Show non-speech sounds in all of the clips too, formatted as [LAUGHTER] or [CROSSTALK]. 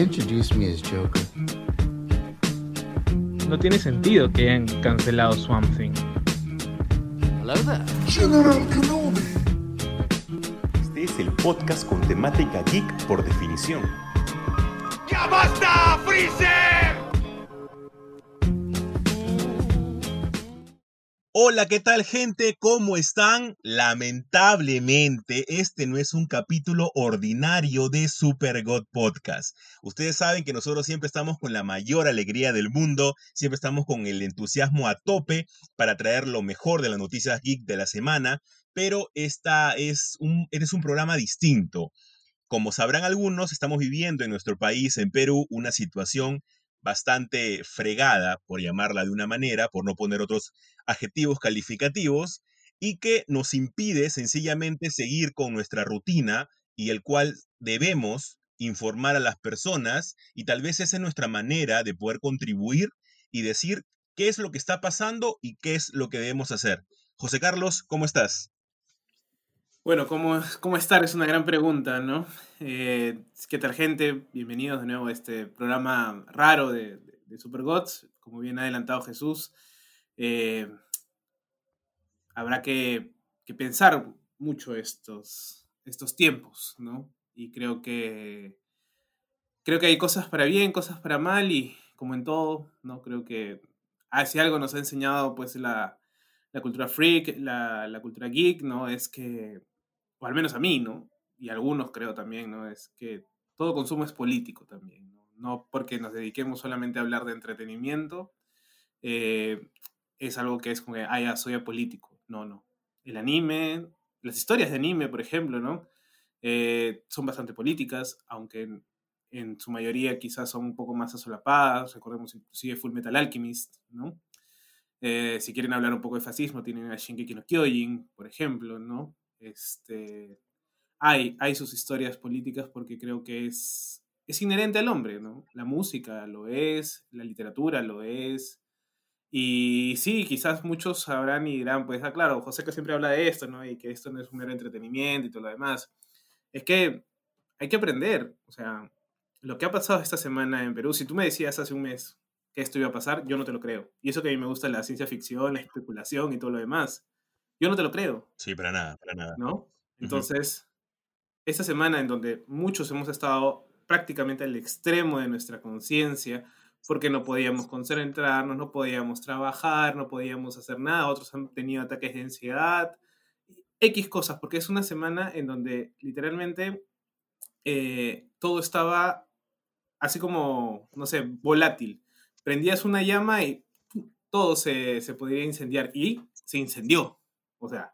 introduced me as Joker. No tiene sentido que hayan cancelado Swamp Thing. Hello there. General Kenobi. Este es el podcast con temática geek por definición. ¡Ya basta, Freezer! Hola, ¿qué tal gente? ¿Cómo están? Lamentablemente, este no es un capítulo ordinario de Super God Podcast. Ustedes saben que nosotros siempre estamos con la mayor alegría del mundo, siempre estamos con el entusiasmo a tope para traer lo mejor de las noticias geek de la semana, pero esta es un, este es un programa distinto. Como sabrán algunos, estamos viviendo en nuestro país, en Perú, una situación bastante fregada, por llamarla de una manera, por no poner otros adjetivos calificativos, y que nos impide sencillamente seguir con nuestra rutina y el cual debemos informar a las personas y tal vez esa es nuestra manera de poder contribuir y decir qué es lo que está pasando y qué es lo que debemos hacer. José Carlos, ¿cómo estás? Bueno, ¿cómo, cómo estar? Es una gran pregunta, ¿no? Eh, ¿Qué tal, gente? Bienvenidos de nuevo a este programa raro de, de, de Super Gods. Como bien ha adelantado Jesús, eh, habrá que, que, pensar mucho estos, estos tiempos, ¿no? Y creo que, creo que hay cosas para bien, cosas para mal, y como en todo, ¿no? Creo que ah, si algo nos ha enseñado, pues, la, la cultura freak, la, la, cultura geek, ¿no? Es que, o al menos a mí, ¿no? Y a algunos creo también, ¿no? Es que todo consumo es político también, ¿no? No porque nos dediquemos solamente a hablar de entretenimiento, eh, es algo que es como que, ah, ya, soy. No, no. El anime, las historias de anime, por ejemplo, ¿no? Eh, son bastante políticas, aunque en, en, su mayoría quizás son un poco más asolapadas. Recordemos inclusive Full Metal Alchemist, ¿no? Eh, si quieren hablar un poco de fascismo, tienen a Shingeki no Kyojin, por ejemplo, ¿no? Este, hay, hay sus historias políticas porque creo que es, es inherente al hombre, ¿no? La música lo es, la literatura lo es. Y sí, quizás muchos sabrán y dirán, pues, ah, claro, José que siempre habla de esto, ¿no? Y que esto no es un mero entretenimiento y todo lo demás. Es que hay que aprender, o sea, lo que ha pasado esta semana en Perú, si tú me decías hace un mes que esto iba a pasar, yo no te lo creo. Y eso que a mí me gusta la ciencia ficción, la especulación y todo lo demás. Yo no te lo creo. Sí, para nada, para nada. ¿No? Entonces, uh -huh. esta semana en donde muchos hemos estado prácticamente al extremo de nuestra conciencia, porque no podíamos concentrarnos, no podíamos trabajar, no podíamos hacer nada, otros han tenido ataques de ansiedad, X cosas, porque es una semana en donde literalmente eh, todo estaba así como, no sé, volátil. Prendías una llama y todo se, se podría incendiar y se incendió. O sea,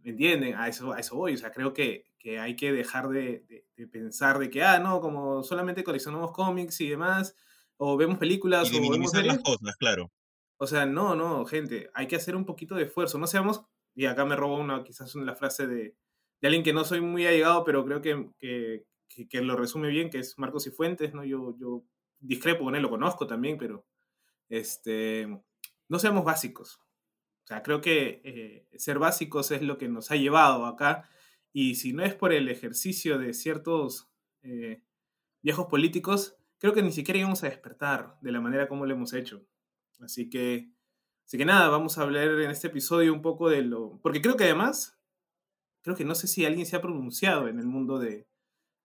¿me entienden? A eso, a eso voy. O sea, creo que, que hay que dejar de, de, de, pensar de que, ah, no, como solamente coleccionamos cómics y demás, o vemos películas. Y de o minimizar las cosas, claro. O sea, no, no, gente, hay que hacer un poquito de esfuerzo. No seamos, y acá me robo una, quizás una frase de, de alguien que no soy muy allegado, pero creo que, que, que, que lo resume bien, que es Marcos y Fuentes, ¿no? Yo, yo discrepo con él, lo conozco también, pero este, no seamos básicos. Sea, creo que eh, ser básicos es lo que nos ha llevado acá. Y si no es por el ejercicio de ciertos eh, viejos políticos, creo que ni siquiera íbamos a despertar de la manera como lo hemos hecho. Así que, así que nada, vamos a hablar en este episodio un poco de lo... Porque creo que además, creo que no sé si alguien se ha pronunciado en el mundo de,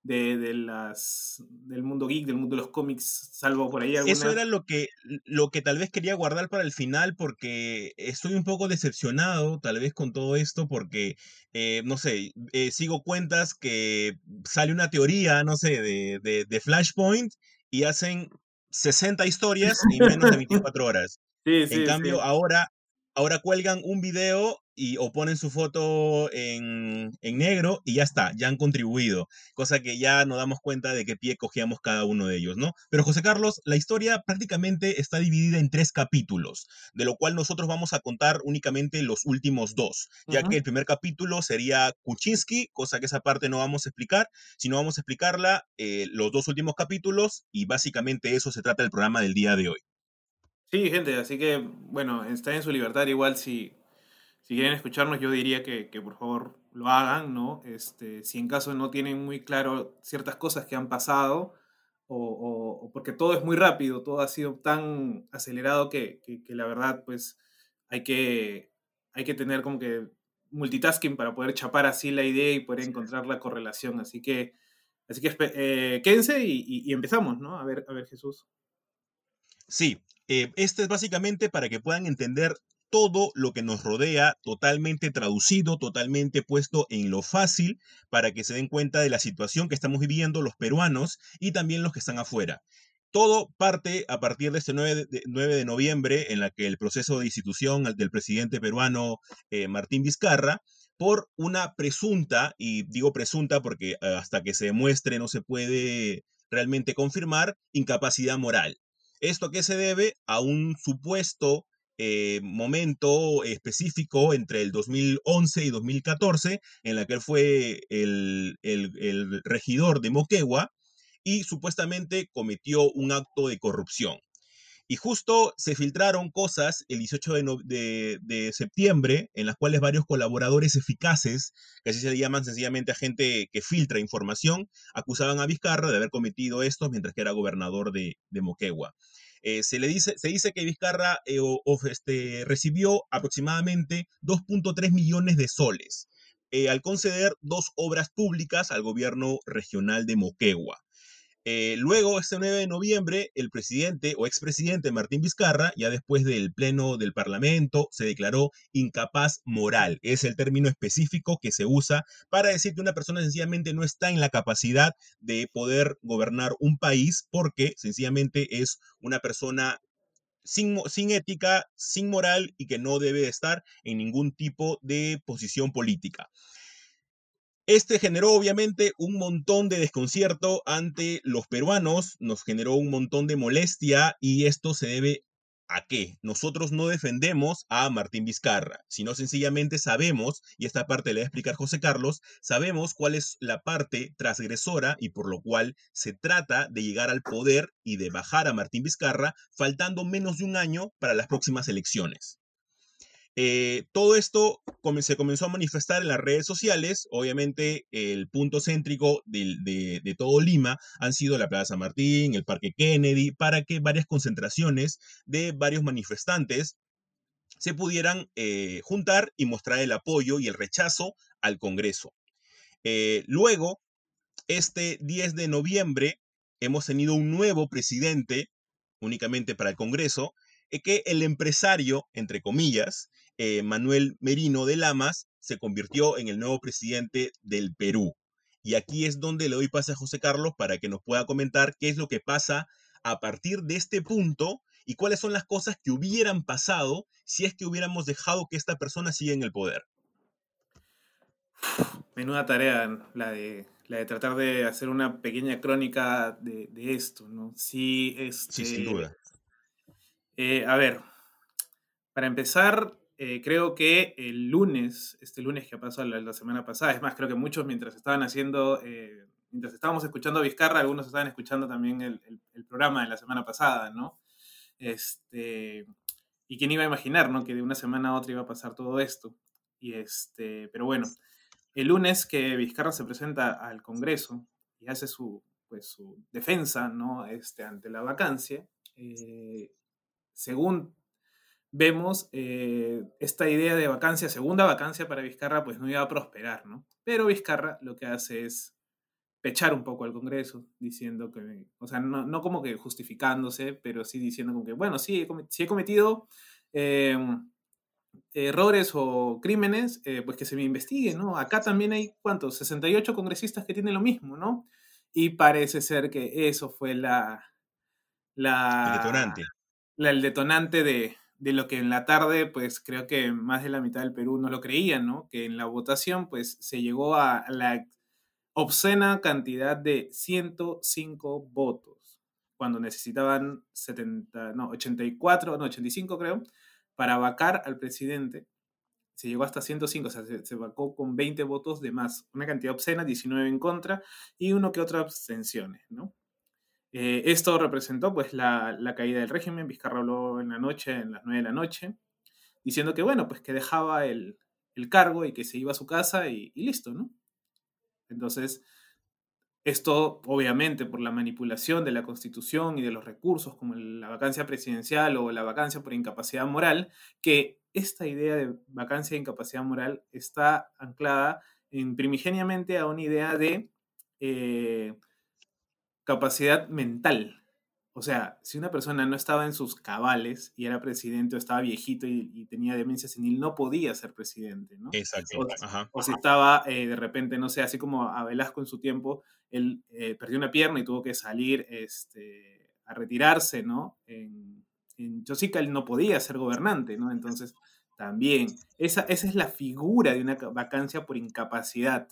de, de, las del mundo geek, del mundo de los cómics, salvo por ahí alguna... Eso era lo que, lo que tal vez quería guardar para el final porque estoy un poco decepcionado tal vez con todo esto porque, eh, no sé, eh, sigo cuentas que sale una teoría, no sé, de, de, de Flashpoint y hacen 60 historias en menos de [LAUGHS] 24 horas. Sí, sí, en cambio, sí. ahora, ahora cuelgan un video y o ponen su foto en, en, negro y ya está, ya han contribuido, cosa que ya nos damos cuenta de qué pie cogíamos cada uno de ellos, ¿no? Pero José Carlos, la historia prácticamente está dividida en tres capítulos, de lo cual nosotros vamos a contar únicamente los últimos dos, ya uh -huh. que el primer capítulo sería Kuczynski, cosa que esa parte no vamos a explicar, sino vamos a explicarla eh, los dos últimos capítulos y básicamente eso se trata del programa del día de hoy. Sí, gente, así que, bueno, está en su libertad igual si si quieren escucharnos, yo diría que, que, por favor lo hagan, ¿no? Este, si en caso no tienen muy claro ciertas cosas que han pasado, o, o- o porque todo es muy rápido, todo ha sido tan acelerado que, que- que la verdad, pues, hay que, hay que tener como que multitasking para poder chapar así la idea y poder encontrar la correlación. Así que, así que eh, quédense y, y- y empezamos, ¿no? A ver, a ver, Jesús. Sí, eh, este es básicamente para que puedan entender todo lo que nos rodea totalmente traducido, totalmente puesto en lo fácil, para que se den cuenta de la situación que estamos viviendo los peruanos y también los que están afuera. Todo parte a partir de este 9 de, 9 de noviembre, en la que el proceso de institución del presidente peruano eh, Martín Vizcarra, por una presunta, y digo presunta porque eh, hasta que se demuestre no se puede realmente confirmar, incapacidad moral. ¿Esto qué se debe? A un supuesto eh, momento específico entre el 2011 y 2014, en la que él fue el, el- el regidor de Moquegua y supuestamente cometió un acto de corrupción. Y justo se filtraron cosas el 18 de, de- de septiembre, en las cuales varios colaboradores eficaces, que así se le llaman sencillamente a gente que filtra información, acusaban a Vizcarra de haber cometido esto mientras que era gobernador de, de Moquegua. Eh, se, le dice, se dice que Vizcarra eh, este, recibió aproximadamente 2.3 millones de soles eh, al conceder dos obras públicas al gobierno regional de Moquegua. Eh, luego, este 9 de noviembre, el presidente o expresidente Martín Vizcarra, ya después del pleno del Parlamento, se declaró incapaz moral. Es el término específico que se usa para decir que una persona sencillamente no está en la capacidad de poder gobernar un país porque sencillamente es una persona sin, sin ética, sin moral y que no debe estar en ningún tipo de posición política. Este generó obviamente un montón de desconcierto ante los peruanos, nos generó un montón de molestia y esto se debe a qué? Nosotros no defendemos a Martín Vizcarra, sino sencillamente sabemos, y esta parte le va a explicar José Carlos, sabemos cuál es la parte transgresora y por lo cual se trata de llegar al poder y de bajar a Martín Vizcarra faltando menos de un año para las próximas elecciones. Eh, todo esto se comenzó a manifestar en las redes sociales. Obviamente, el punto céntrico de, todo Lima han sido la Plaza Martín, el Parque Kennedy, para que varias concentraciones de varios manifestantes se pudieran eh, juntar y mostrar el apoyo y el rechazo al Congreso. Eh, luego, este 10 de noviembre, hemos tenido un nuevo presidente, únicamente para el Congreso, que el empresario, entre comillas, eh, Manuel Merino de Lamas, se convirtió en el nuevo presidente del Perú. Y aquí es donde le doy pase a José Carlos para que nos pueda comentar qué es lo que pasa a partir de este punto y cuáles son las cosas que hubieran pasado si es que hubiéramos dejado que esta persona siga en el poder. Menuda tarea la de, la de tratar de hacer una pequeña crónica de, de esto, ¿no? Sí, Sí, sin este, duda. Eh, a ver, para empezar, eh, creo que el lunes, este lunes que pasó la, la semana pasada, es más, creo que muchos mientras estaban haciendo, eh, mientras estábamos escuchando a Vizcarra, algunos estaban escuchando también el, el- el programa de la semana pasada, ¿no? Este, y quién iba a imaginar, ¿no? Que de una semana a otra iba a pasar todo esto. Y este, pero bueno, el lunes que Vizcarra se presenta al Congreso y hace su, pues, su defensa, ¿no? Este, ante la vacancia, eh, según vemos, eh, esta idea de vacancia, segunda vacancia para Vizcarra, pues no iba a prosperar, ¿no? Pero Vizcarra lo que hace es pechar un poco al Congreso, diciendo que, o sea, no, no como que justificándose, pero sí diciendo como que, bueno, sí, he, sí he cometido eh, errores o crímenes, eh, pues que se me investigue, ¿no? Acá también hay, ¿cuántos? 68 congresistas que tienen lo mismo, ¿no? Y parece ser que eso fue la... la El detonante. la- el detonante de, de lo que en la tarde, pues creo que más de la mitad del Perú no lo creían, ¿no? Que en la votación, pues se llegó a la obscena cantidad de 105 votos, cuando necesitaban 70, no, 84, no, 85 creo, para vacar al presidente. Se llegó hasta 105, o sea, se, se vacó con 20 votos de más, una cantidad obscena, 19 en contra y uno que otra abstenciones, ¿no? Eh, esto representó pues la, la caída del régimen. Vizcarra habló en la noche, en las 9 de la noche, diciendo que bueno, pues que dejaba el, el cargo y que se iba a su casa y, listo, ¿no? Entonces, Esto, obviamente, por la manipulación de la Constitución y de los recursos, como la vacancia presidencial o la vacancia por incapacidad moral, que esta idea de vacancia e incapacidad moral está anclada en, primigeniamente a una idea de eh, capacidad mental. O sea, si una persona no estaba en sus cabales y era presidente o estaba viejito y, tenía demencia senil, no podía ser presidente, ¿no? Exacto. O, si estaba eh, de repente, no sé, así como a Velasco en su tiempo, él eh, perdió una pierna y tuvo que salir este, a retirarse, ¿no? En, en Chosica él no podía ser gobernante, ¿no? Entonces, también, esa, esa es la figura de una vacancia por incapacidad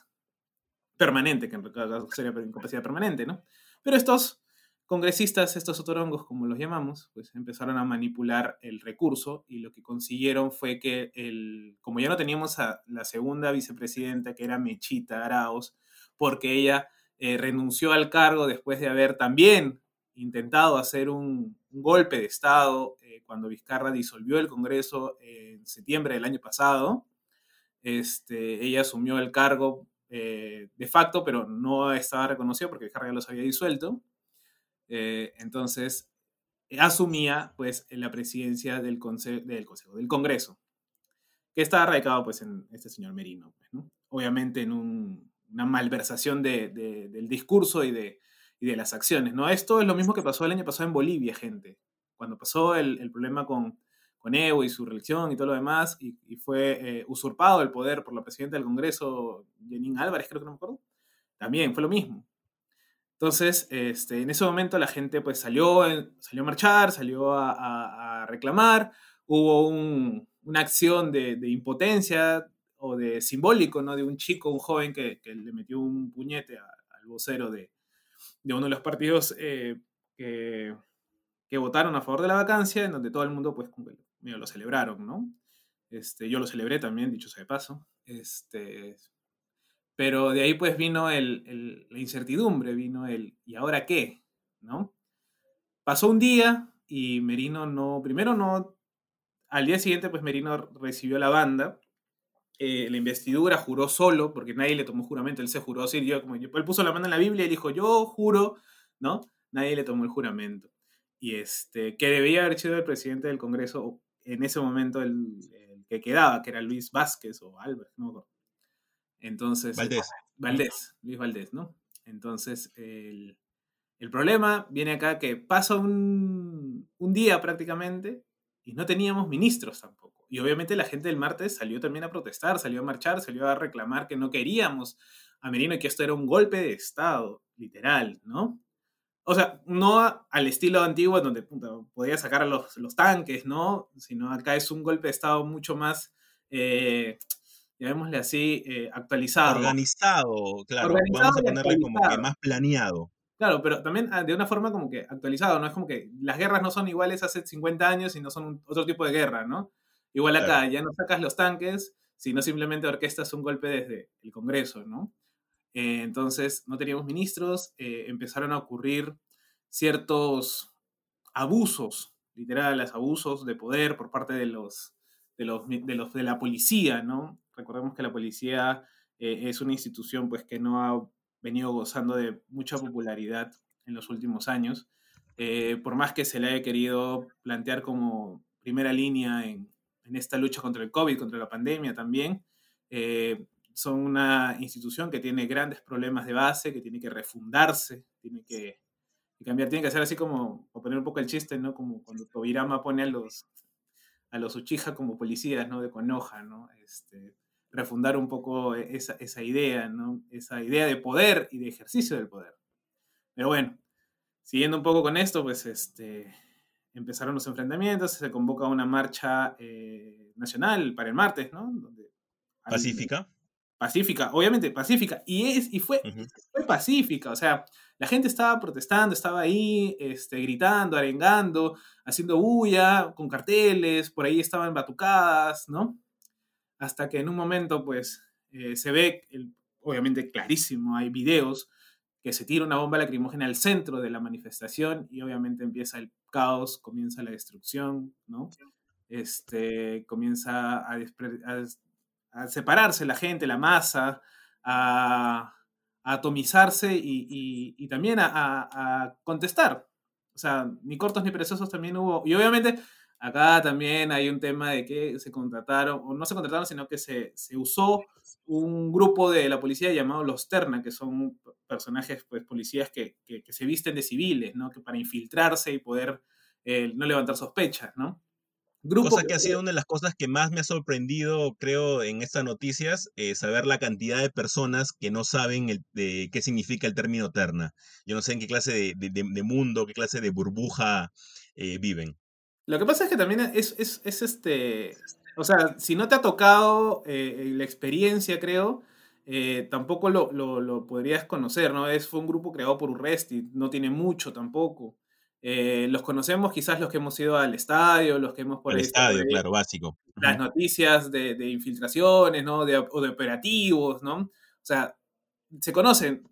permanente, que en realidad sería por incapacidad permanente, ¿no? Pero estos congresistas, estos otorongos, como los llamamos, pues empezaron a manipular el recurso y lo que consiguieron fue que, el, como ya no teníamos a la segunda vicepresidenta, que era Mechita Araos, porque ella eh, renunció al cargo después de haber también intentado hacer un, golpe de Estado eh, cuando Vizcarra disolvió el Congreso en septiembre del año pasado. Este, ella asumió el cargo eh, de facto, pero no estaba reconocido porque ya los había disuelto. entonces, asumía pues la presidencia del, del Consejo, del Congreso, que está radicado pues en este señor Merino. Obviamente en un, una malversación de, del discurso y de, y de, las acciones. ¿no? Esto es lo mismo que pasó el año pasado en Bolivia, gente. Cuando pasó el, el problema con, con, Evo y su reelección y todo lo demás, y, fue eh, usurpado el poder por la presidenta del Congreso, Jenín Álvarez, creo que no me acuerdo, también fue lo mismo. Entonces, este, en ese momento la gente pues salió, salió a marchar, salió a, reclamar, hubo un, una acción de, impotencia o de simbólico, ¿no? De un chico, un joven que, le metió un puñete al vocero de, de, uno de los partidos eh, que, que, votaron a favor de la vacancia, en donde todo el mundo, pues, mira, lo celebraron, ¿no? Este, yo lo celebré también, dicho sea de paso. Este, pero de ahí, pues, vino el, el, la incertidumbre, vino el, ¿y ahora qué? ¿No? Pasó un día y Merino no, primero no, al día siguiente, pues Merino recibió la banda eh, la investidura, juró solo, porque nadie le tomó juramento, él se juró, así, yo, como, él puso la mano en la Biblia y dijo, yo juro, ¿no? Nadie le tomó el juramento. Y este, que debía haber sido el presidente del Congreso, en ese momento el, el que quedaba, que era Luis Vázquez o Álvarez, no Entonces, Valdés. Valdés, Luis Valdés, ¿no? Entonces, el, el problema viene acá que pasa un, un día prácticamente y no teníamos ministros tampoco. Y obviamente la gente del martes salió también a protestar, salió a marchar, salió a reclamar que no queríamos a Merino y que esto era un golpe de Estado, literal, ¿no? O sea, no al estilo antiguo donde puta, podía sacar a los, los, tanques, ¿no? Sino acá es un golpe de Estado mucho más, eh, llamémosle así, eh, actualizado. Organizado, claro. Organizado Vamos a ponerle como que más planeado. Claro, pero también ah, de una forma como que actualizado, ¿no? Es como que las guerras no son iguales hace 50 años y no son otro tipo de guerra, ¿no? Igual acá, claro. ya no sacas los tanques, sino simplemente orquestas un golpe desde el Congreso, ¿no? Eh, entonces, no teníamos ministros, eh, empezaron a ocurrir ciertos abusos, literales, abusos de poder por parte de los, de los, de, los, de la policía, ¿no? Recordemos que la policía eh, es una institución pues que no ha venido gozando de mucha popularidad en los últimos años, por más que se le haya querido plantear como primera línea en, en esta lucha contra el COVID, contra la pandemia también. Eh, son una institución que tiene grandes problemas de base, que tiene que refundarse, tiene que, que cambiar, tiene que ser así como, o poner un poco el chiste, ¿no? Como cuando Tobirama pone a los, a los Uchiha como policías, ¿no? De Conoja, ¿no? Este, refundar un poco esa, esa idea, ¿no? Esa idea de poder y de ejercicio del poder. Pero bueno, siguiendo un poco con esto, pues este, empezaron los enfrentamientos, se convoca una marcha eh, nacional para el martes, ¿no? Donde pacífica. Pacífica, obviamente pacífica. Y, es, y fue, uh -huh. fue pacífica, o sea, la gente estaba protestando, estaba ahí este, gritando, arengando, haciendo bulla, con carteles, por ahí estaban batucadas, ¿no? Hasta que en un momento, pues, eh, se ve, el, obviamente clarísimo, hay videos, que se tira una bomba lacrimógena al centro de la manifestación y obviamente empieza el caos, comienza la destrucción, ¿no? Este, comienza a, a, a separarse la gente, la masa, a, atomizarse y, también a, contestar. O sea, ni cortos ni perezosos también hubo. Y obviamente acá también hay un tema de que se contrataron, o no se contrataron, sino que se, usó un grupo de la policía llamado los Terna, que son personajes, pues, policías que, se visten de civiles, ¿no? Que para infiltrarse y poder eh, no levantar sospechas, ¿no? Cosa que ha sido una de las cosas que más me ha sorprendido, creo, en estas noticias, eh, saber la cantidad de personas que no saben el, de, qué significa el término terna. Yo no sé en qué clase de, mundo, qué clase de burbuja eh, viven. Lo que pasa es que también es, este, o sea, si no te ha tocado eh, la experiencia, creo, tampoco lo, lo, podrías conocer, ¿no? Es, fue un grupo creado por Urresti, no tiene mucho tampoco. Eh, los conocemos quizás los que hemos ido al estadio, los que hemos por el estadio, claro, básico. Las noticias de, infiltraciones, ¿no? De, o de operativos, ¿no? O sea, se conocen.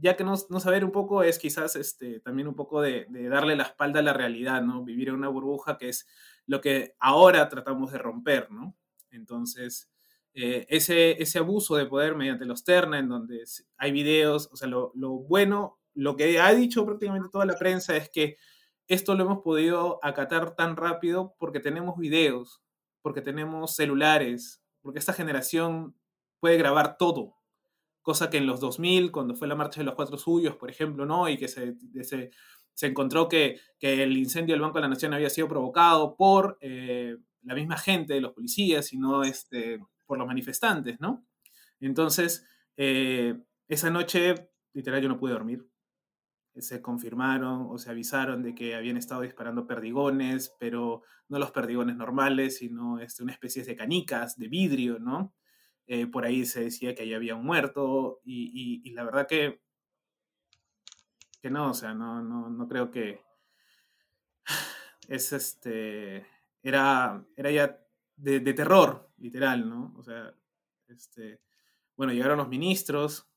Ya que no, no saber un poco es quizás este, también un poco de, darle la espalda a la realidad, ¿no? Vivir en una burbuja que es lo que ahora tratamos de romper, ¿no? Entonces, eh, ese, ese abuso de poder mediante los terna, en donde hay videos, o sea, lo, lo bueno, lo que ha dicho prácticamente toda la prensa es que esto lo hemos podido acatar tan rápido porque tenemos videos, porque tenemos celulares, porque esta generación puede grabar todo. Cosa que en los 2000, cuando fue la marcha de los cuatro suyos, por ejemplo, ¿no? Y que se, se, encontró que, el incendio del Banco de la Nación había sido provocado por eh, la misma gente los policías y no este, por los manifestantes, ¿no? Entonces, eh, esa noche, literal, yo no pude dormir se confirmaron o se avisaron de que habían estado disparando perdigones, pero no los perdigones normales, sino este, una especie de canicas de vidrio, ¿no? Eh, por ahí se decía que ahí había un muerto y, la verdad que, que no, o sea, no, no, no creo que es este, era, era ya de, de, terror, literal, ¿no? O sea, este, bueno, llegaron los ministros,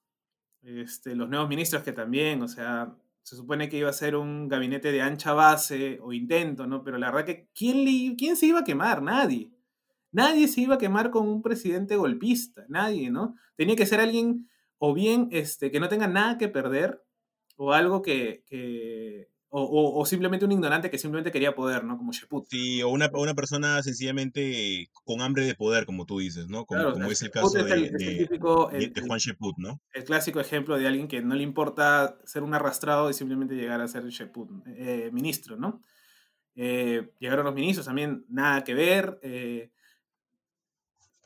este, los nuevos ministros que también, o sea, se supone que iba a ser un gabinete de ancha base o intento, ¿no? Pero la verdad que, ¿quién, ¿quién se iba a quemar? Nadie. Nadie se iba a quemar con un presidente golpista, nadie, ¿no? Tenía que ser alguien o bien este, que no tenga nada que perder o algo que, o, simplemente un ignorante que simplemente quería poder, ¿no? Como Sheput. Sí, o una, una persona sencillamente con hambre de poder, como tú dices, ¿no? Como, es el caso de, Juan Sheput, ¿no? El clásico ejemplo de alguien que no le importa ser un arrastrado y simplemente llegar a ser Sheput, eh, ministro, ¿no? Eh, llegaron los ministros también, nada que ver. Eh,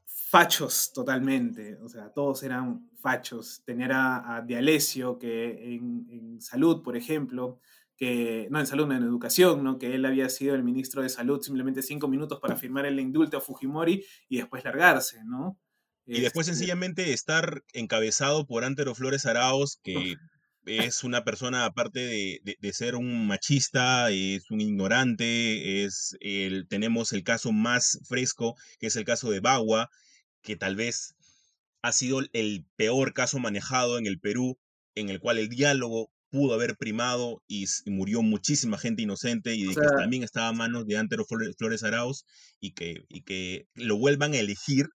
fachos totalmente, o sea, todos eran fachos. Tener a, a Dialesio, que en, en salud, por ejemplo, que, no en salud, en educación, ¿no? que él había sido el ministro de salud simplemente cinco minutos para firmar el indulto a Fujimori y después largarse, ¿no? Y después este sencillamente estar encabezado por Antero Flores Araos, que es una persona, aparte de, ser un machista, es un ignorante, es el, tenemos el caso más fresco, que es el caso de Bagua, que tal vez ha sido el peor caso manejado en el Perú, en el cual el diálogo pudo haber primado y, murió muchísima gente inocente y que también estaba a manos de Antero Flores Arauz y que, y que lo vuelvan a elegir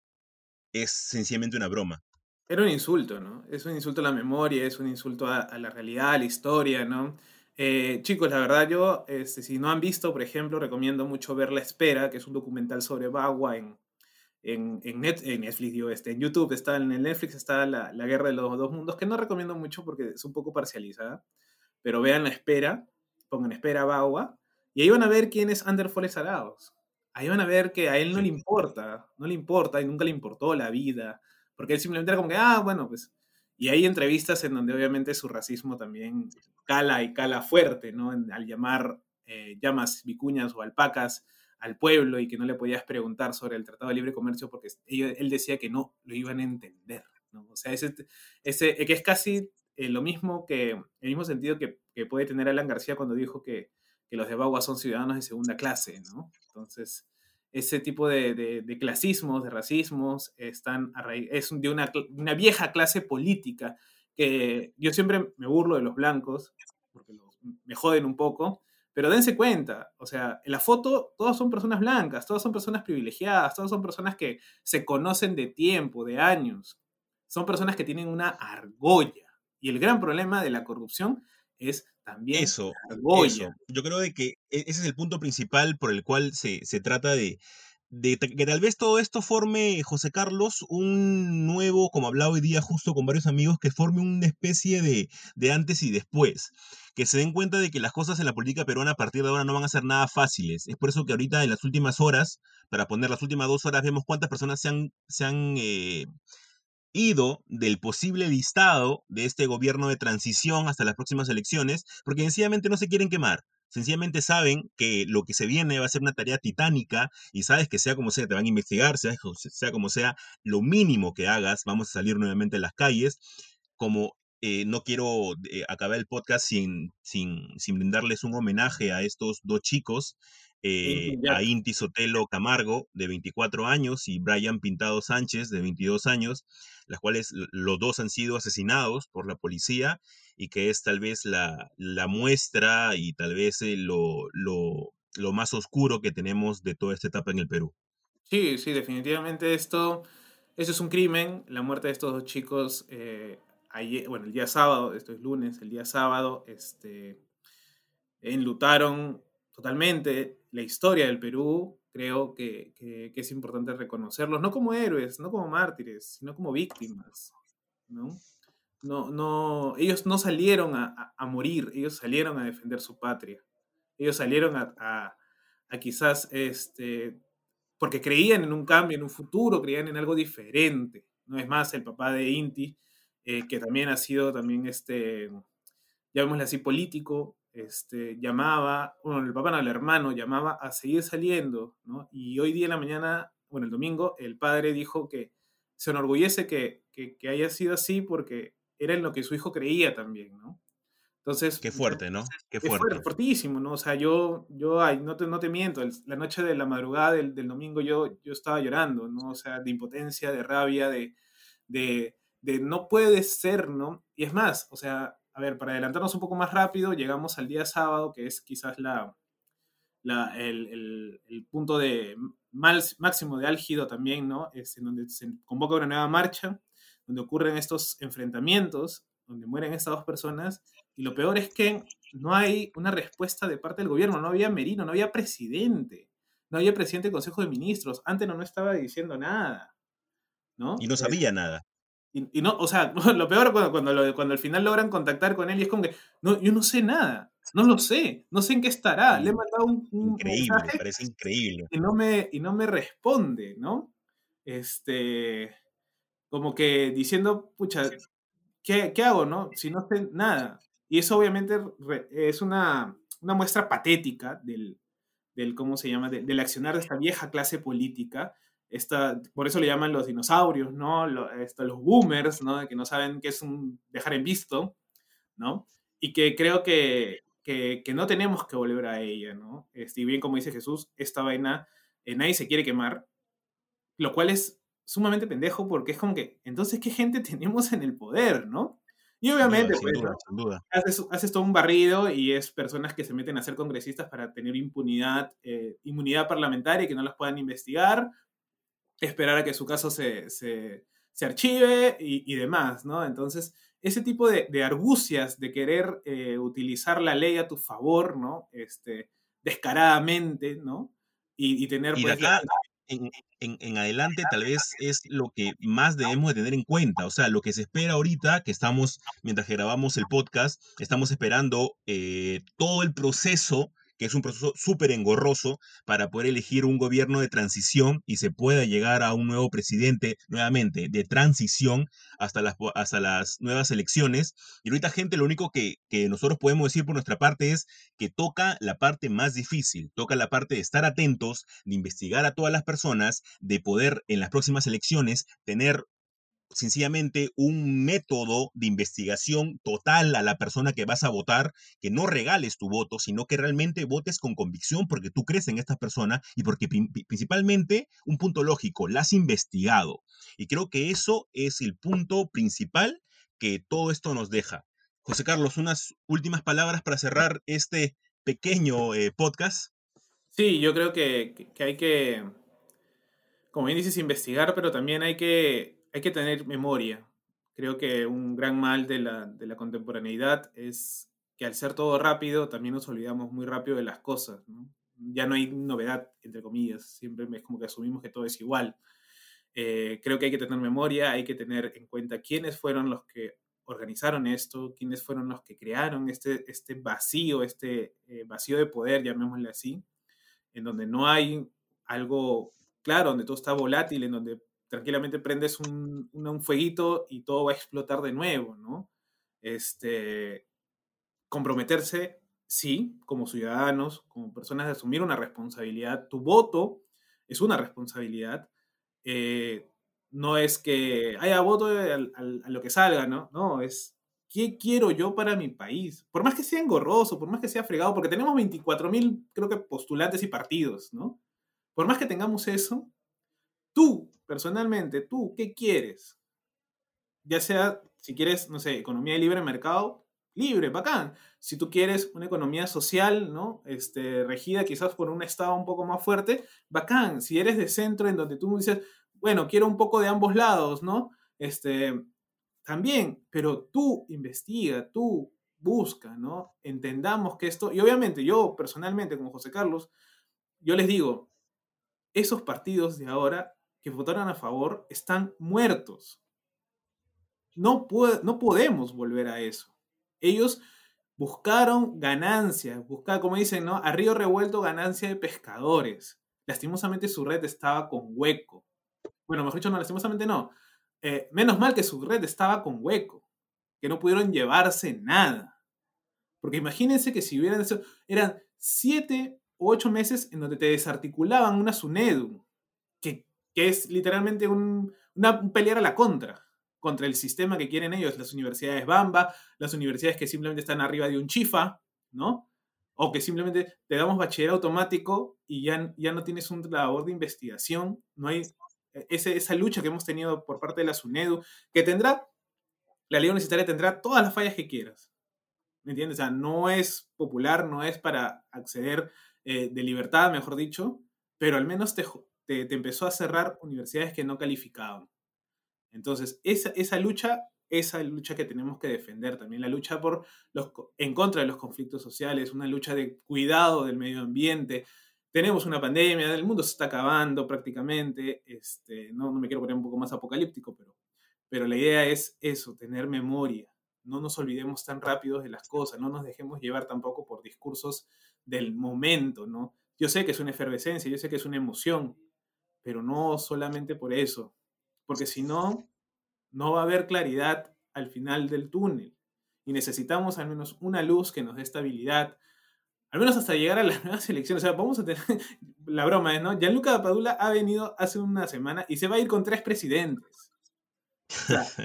es sencillamente una broma. Era un insulto, ¿no? Es un insulto a la memoria, es un insulto a, la realidad, a la historia, ¿no? Eh, chicos, la verdad yo, este, si no han visto, por ejemplo, recomiendo mucho ver La Espera, que es un documental sobre Bagua en, en, en, Netflix, digo, este, en YouTube está, en el Netflix está la, la, Guerra de los Dos Mundos, que no recomiendo mucho porque es un poco parcializada, pero vean la espera, pongan espera Baua, y ahí van a ver quién es Ander Foles Araos. Ahí van a ver que a él no le importa, no le importa y nunca le importó la vida, porque él simplemente era como que, ah, bueno, pues. Y hay entrevistas en donde obviamente su racismo también cala y cala fuerte, ¿no? al llamar eh, llamas vicuñas o alpacas al pueblo y que no le podías preguntar sobre el Tratado de Libre Comercio porque él decía que no lo iban a entender. ¿no? O sea, ese, ese, que es casi eh, lo mismo que, el mismo sentido que, puede tener Alan García cuando dijo que, que, los de Bagua son ciudadanos de segunda clase, ¿no? Entonces, ese tipo de, de, clasismos, de racismos, están es de una, una, vieja clase política que yo siempre me burlo de los blancos, porque me joden un poco, pero dense cuenta, o sea, en la foto todas son personas blancas, todas son personas privilegiadas, todas son personas que se conocen de tiempo, de años. Son personas que tienen una argolla, Y el gran problema de la corrupción es también Eso, la argolla. eso. Yo creo de que e- ese es el punto principal por el cual se, se trata de, de que tal vez todo esto forme, José Carlos, un nuevo, como hablaba hoy día justo con varios amigos, que forme una especie de, de antes y después. Que se den cuenta de que las cosas en la política peruana a partir de ahora no van a ser nada fáciles. Es por eso que ahorita en las últimas horas, para poner las últimas dos horas, vemos cuántas personas se han, se han eh, ido del posible listado de este gobierno de transición hasta las próximas elecciones, porque sencillamente no se quieren quemar. Sencillamente saben que lo que se viene va a ser una tarea titánica y sabes que sea como sea, te van a investigar, sea, sea como sea, lo mínimo que hagas, vamos a salir nuevamente a las calles. Como eh, no quiero eh, acabar el podcast sin, sin, sin brindarles un homenaje a estos dos chicos, eh, a. Inti Sotelo Camargo, de 24 años, y Brian Pintado Sánchez, de 22 años, las cuales los dos han sido asesinados por la policía y que es tal vez la, la muestra y tal vez eh, lo, lo, lo más oscuro que tenemos de toda esta etapa en el Perú. Sí, sí, definitivamente esto, eso es un crimen. La muerte de estos dos chicos, eh, ayer- bueno, el día sábado, esto es lunes, el día sábado, este, enlutaron totalmente la historia del Perú. Creo que, que- es importante reconocerlos, no como héroes, no como mártires, sino como víctimas, ¿no? No, no, ellos no salieron a, a- morir, ellos salieron a defender su patria. Ellos salieron a, a- a quizás este, porque creían en un cambio, en un futuro, creían en algo diferente. No es más, el papá de Inti, eh, que también ha sido también, este, llamémosle así, político, este, llamaba, bueno, el papá no, el hermano, llamaba a seguir saliendo, ¿no? Y hoy día en la mañana, bueno, el domingo, el padre dijo que se enorgullece que, que, que haya sido así porque era en lo que su hijo creía también, ¿no? Entonces, Qué fuerte, ¿no? Qué fuerte, fuerte. fuertísimo, ¿no? O sea, yo, yo ay, no, te, no te miento, el- la noche de la madrugada del, del domingo yo, yo estaba llorando, ¿no? O sea, de impotencia, de rabia, de, de, de no puede ser, ¿no? Y es más, o sea, a ver, para adelantarnos un poco más rápido, llegamos al día sábado, que es quizás la, la, el, el- el punto de mal, máximo de álgido también, ¿no? Es en donde se convoca una nueva marcha, donde ocurren estos enfrentamientos, donde mueren estas dos personas, y lo peor es que no hay una respuesta de parte del gobierno, no había Merino, no había presidente, no había presidente del Consejo de Ministros, antes no, no estaba diciendo nada, ¿no? Y no Eh, sabía nada. Y, y no, o sea, [LAUGHS] lo peor cuando, cuando, lo- cuando al final logran contactar con él y es como que, no, yo no sé nada, no lo sé, no sé en qué estará, le he mandado un, un Increíble, mensaje parece increíble. y no me, y no me responde, ¿no? Este, como que diciendo, pucha, ¿qué, qué hago, no? Si no sé nada. Y eso obviamente re- es una, una muestra patética del, del ¿cómo se llama? De- del accionar de esta vieja clase política. Esta, por eso le llaman los dinosaurios, ¿no? Lo- esto, los boomers, ¿no? Que no saben qué es un dejar en visto, ¿no? Y que creo que, que, que no tenemos que volver a ella, ¿no? Este, y bien como dice Jesús, esta vaina, eh, nadie se quiere quemar, lo cual es sumamente pendejo porque es como que, entonces, ¿qué gente [LAUGHS] tenemos en el poder, ¿no? Y Sin obviamente, sin pues, duda, sin duda. haces, haces todo un barrido y es personas que se meten a ser congresistas para tener impunidad, eh, inmunidad parlamentaria y que no los puedan investigar, esperar a que su caso se, se, se archive y, y demás, ¿no? Entonces, ese tipo de, de argucias de querer eh, utilizar la ley a tu favor, ¿no? Este, descaradamente, ¿no? Y, y tener, Y pues, acá en, en- en adelante tal vez es lo que más debemos de tener en cuenta. O sea, lo que se espera ahorita, que estamos, mientras que grabamos el podcast, estamos esperando eh, todo el proceso, que es un proceso súper engorroso, para poder elegir un gobierno de transición y se pueda llegar a un nuevo presidente, nuevamente, de transición hasta las, hasta las nuevas elecciones. Y ahorita, gente, lo único que, que nosotros podemos decir por nuestra parte es que toca la parte más difícil, toca la parte de estar atentos, de investigar a todas las personas, de poder en las próximas elecciones tener sencillamente un método de investigación total a la persona que vas a votar, que no regales tu voto, sino que realmente votes con convicción porque tú crees en esta persona y porque prin- pri- principalmente un punto lógico, la has investigado. Y creo que eso es el punto principal que todo esto nos deja. José Carlos, unas últimas palabras para cerrar este pequeño eh, podcast. Sí, yo creo que- que hay que, como bien dices, investigar, pero también hay que, hay que tener memoria. creo que un gran mal de la, de la contemporaneidad es que al ser todo rápido, también nos olvidamos muy rápido de las cosas. Ya no hay novedad, entre comillas, siempre es como que asumimos que todo es igual. Eh, creo que hay que tener memoria, hay que tener en cuenta quiénes fueron los que organizaron esto, quiénes fueron los que crearon este, este vacío, este eh, vacío de poder, llamémosle así, en donde no hay algo claro, donde todo está volátil, en donde tranquilamente prendes un, un, fueguito y todo va a explotar de nuevo, ¿no? Este, comprometerse, sí, como ciudadanos, como personas de asumir una responsabilidad. Tu voto es una responsabilidad. Eh, no es que haya voto a, lo que salga, ¿no? No, es qué quiero yo para mi país. Por más que sea engorroso, por más que sea fregado, porque tenemos 24 mil, creo que, postulantes y partidos, ¿no? Por más que tengamos eso, tú, personalmente, tú, ¿qué quieres? Ya sea, si quieres, no sé, economía de libre mercado, libre, bacán. Si tú quieres una economía social, ¿no? Este, regida quizás por un Estado un poco más fuerte, bacán. Si eres de centro en donde tú dices, bueno, quiero un poco de ambos lados, ¿no? Este, también, pero tú investiga, tú busca, ¿no? Entendamos que esto, y obviamente yo personalmente como José Carlos, yo les digo, esos partidos de ahora que votaron a favor están muertos. No, no podemos volver a eso. Ellos buscaron ganancias, buscaron, como dicen, ¿no? A río revuelto ganancia de pescadores. Lastimosamente su red estaba con hueco. Bueno, mejor dicho, no, lastimosamente no. Eh, menos mal que su red estaba con hueco, que no pudieron llevarse nada. Porque imagínense que si hubieran eran siete o ocho meses en donde te desarticulaban una SUNEDU, que, que es literalmente un, una, pelear a la contra, contra el sistema que quieren ellos, las universidades Bamba, las universidades que simplemente están arriba de un chifa, ¿no? O que simplemente te damos bachiller automático y ya, ya no tienes un labor de investigación, no hay esa lucha que hemos tenido por parte de la SUNEDU, que tendrá, la ley universitaria tendrá todas las fallas que quieras. ¿Me entiendes? O sea, no es popular, no es para acceder eh, de libertad, mejor dicho, pero al menos te, te, empezó a cerrar universidades que no calificaban. Entonces, esa, esa lucha, esa lucha que tenemos que defender también, la lucha por los, en contra de los conflictos sociales, una lucha de cuidado del medio ambiente, tenemos una pandemia, el mundo se está acabando prácticamente, este, no, no me quiero poner un poco más apocalíptico, pero, pero la idea es eso, tener memoria, no nos olvidemos tan rápido de las cosas, no nos dejemos llevar tampoco por discursos del momento, ¿no? Yo sé que es una efervescencia, yo sé que es una emoción, pero no solamente por eso, porque si no, [LAUGHS] no va a haber claridad al final del túnel y necesitamos al menos una luz que nos dé estabilidad, al menos hasta llegar a las [LAUGHS] nuevas elecciones. O sea, vamos a tener, [LAUGHS] la broma es, ¿no? Gianluca Padula ha venido hace una semana y se va a ir con tres presidentes.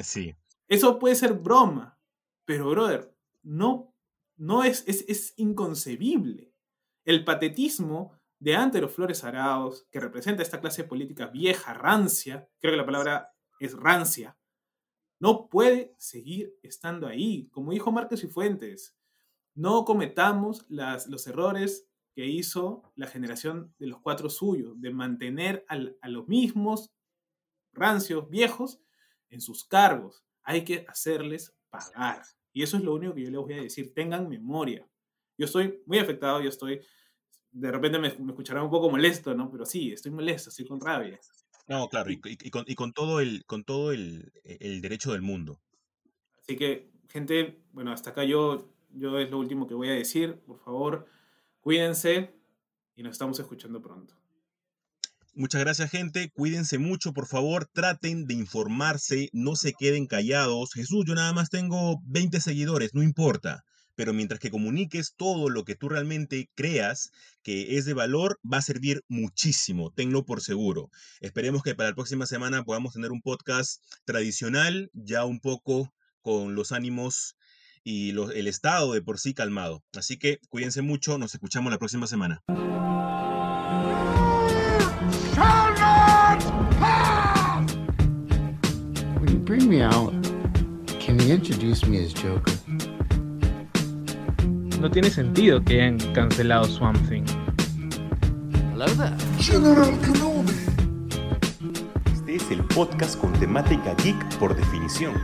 sí. Eso puede ser broma, pero, brother, no, no es, es, es inconcebible. El patetismo de Antero Flores Araos, que representa esta clase política vieja, rancia, creo que la palabra es rancia, no puede seguir estando ahí. Como dijo Márquez y Fuentes, no cometamos los errores que hizo la generación de los cuatro suyos, de mantener a los mismos rancios, viejos, en sus cargos. Hay que hacerles pagar. Y eso es lo único que yo les voy a decir. Tengan memoria. Yo estoy muy afectado, yo estoy, de repente me, me escucharán un poco molesto, ¿no? Pero sí, estoy molesto, estoy con rabia. No, claro, y, con, y con, todo, el, con todo el, el derecho del mundo. Así que, gente, bueno, hasta acá yo yo es lo último que voy a decir. Por favor, cuídense y nos estamos escuchando pronto. Muchas gracias gente, cuídense mucho, por favor, traten de informarse, no se queden callados. Jesús, yo nada más tengo 20 seguidores, no importa, pero mientras que comuniques todo lo que tú realmente creas que es de valor, va a servir muchísimo, tenlo por seguro. Esperemos que para la próxima semana podamos tener un podcast tradicional, ya un poco con los ánimos y el estado de por sí calmado. Así que cuídense mucho, nos escuchamos la próxima semana. Me can you introduce me Joker? No tiene sentido que hayan cancelado Swamp Thing. Hello there. General Kenobi. Este es el podcast con temática geek por definición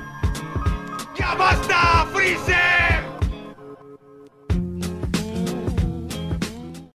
¡Ya basta, Freezer!